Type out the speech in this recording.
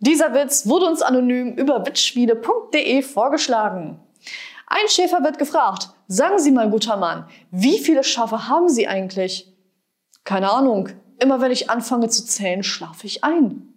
Dieser Witz wurde uns anonym über witzschmiede.de vorgeschlagen. Ein Schäfer wird gefragt, sagen Sie mal, guter Mann, wie viele Schafe haben Sie eigentlich? Keine Ahnung, immer wenn ich anfange zu zählen, schlafe ich ein.